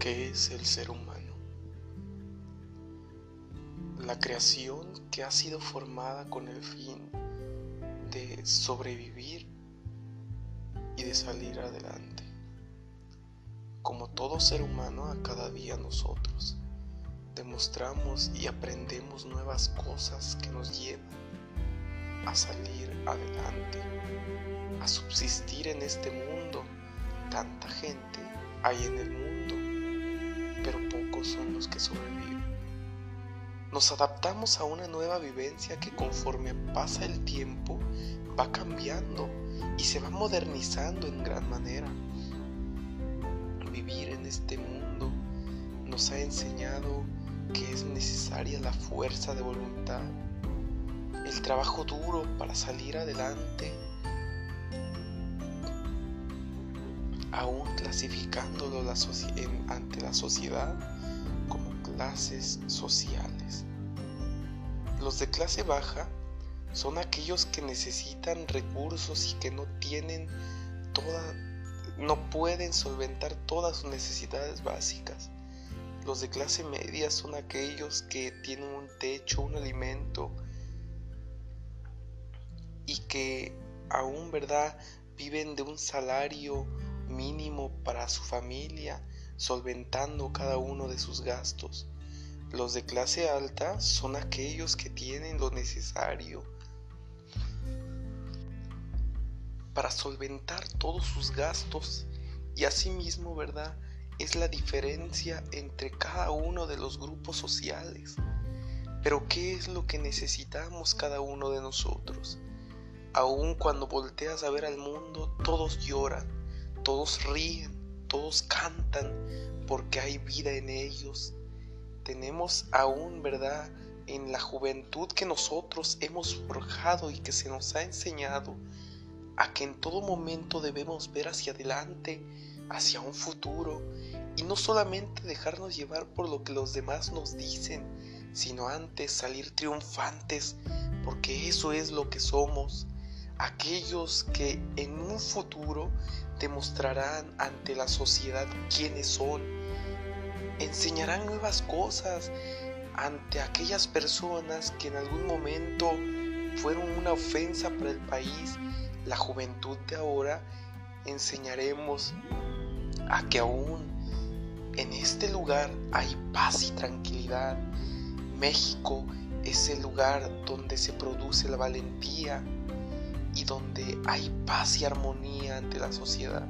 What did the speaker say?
¿Qué es el ser humano? La creación que ha sido formada con el fin de sobrevivir y de salir adelante. Como todo ser humano, a cada día nosotros demostramos y aprendemos nuevas cosas que nos llevan a salir adelante, a subsistir en este mundo. Tanta gente hay en el mundo, pero pocos son los que sobreviven. Nos adaptamos a una nueva vivencia que conforme pasa el tiempo va cambiando y se va modernizando en gran manera. Vivir en este mundo nos ha enseñado que es necesaria la fuerza de voluntad, el trabajo duro para salir adelante, aún clasificándolo ante la sociedad como clases sociales. Los de clase baja son aquellos que necesitan recursos y que no tienen toda, no pueden solventar todas sus necesidades básicas. Los de clase media son aquellos que tienen un techo, un alimento y que aún, ¿verdad?, viven de un salario mínimo para su familia, solventando cada uno de sus gastos. Los de clase alta son aquellos que tienen lo necesario para solventar todos sus gastos y asimismo, ¿verdad? es la diferencia entre cada uno de los grupos sociales. Pero ¿qué es lo que necesitamos cada uno de nosotros? Aun cuando volteas a ver al mundo, todos lloran, todos ríen, todos cantan, porque hay vida en ellos. Tenemos aún, ¿verdad?, en la juventud que nosotros hemos forjado y que se nos ha enseñado a que en todo momento debemos ver hacia adelante, hacia un futuro, y no solamente dejarnos llevar por lo que los demás nos dicen, sino antes salir triunfantes, porque eso es lo que somos, aquellos que en un futuro demostrarán ante la sociedad quiénes son, enseñarán nuevas cosas ante aquellas personas que en algún momento fueron una ofensa para el país, la juventud de ahora, enseñaremos a que aún en este lugar hay paz y tranquilidad. México es el lugar donde se produce la valentía y donde hay paz y armonía ante la sociedad.